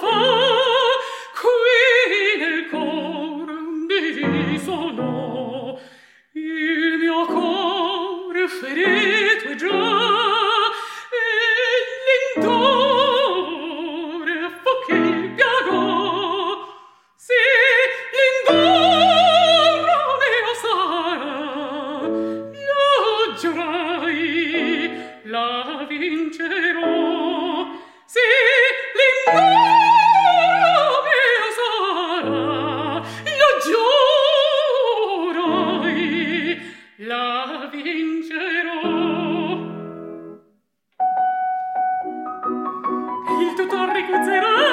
Oh. Oh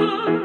love.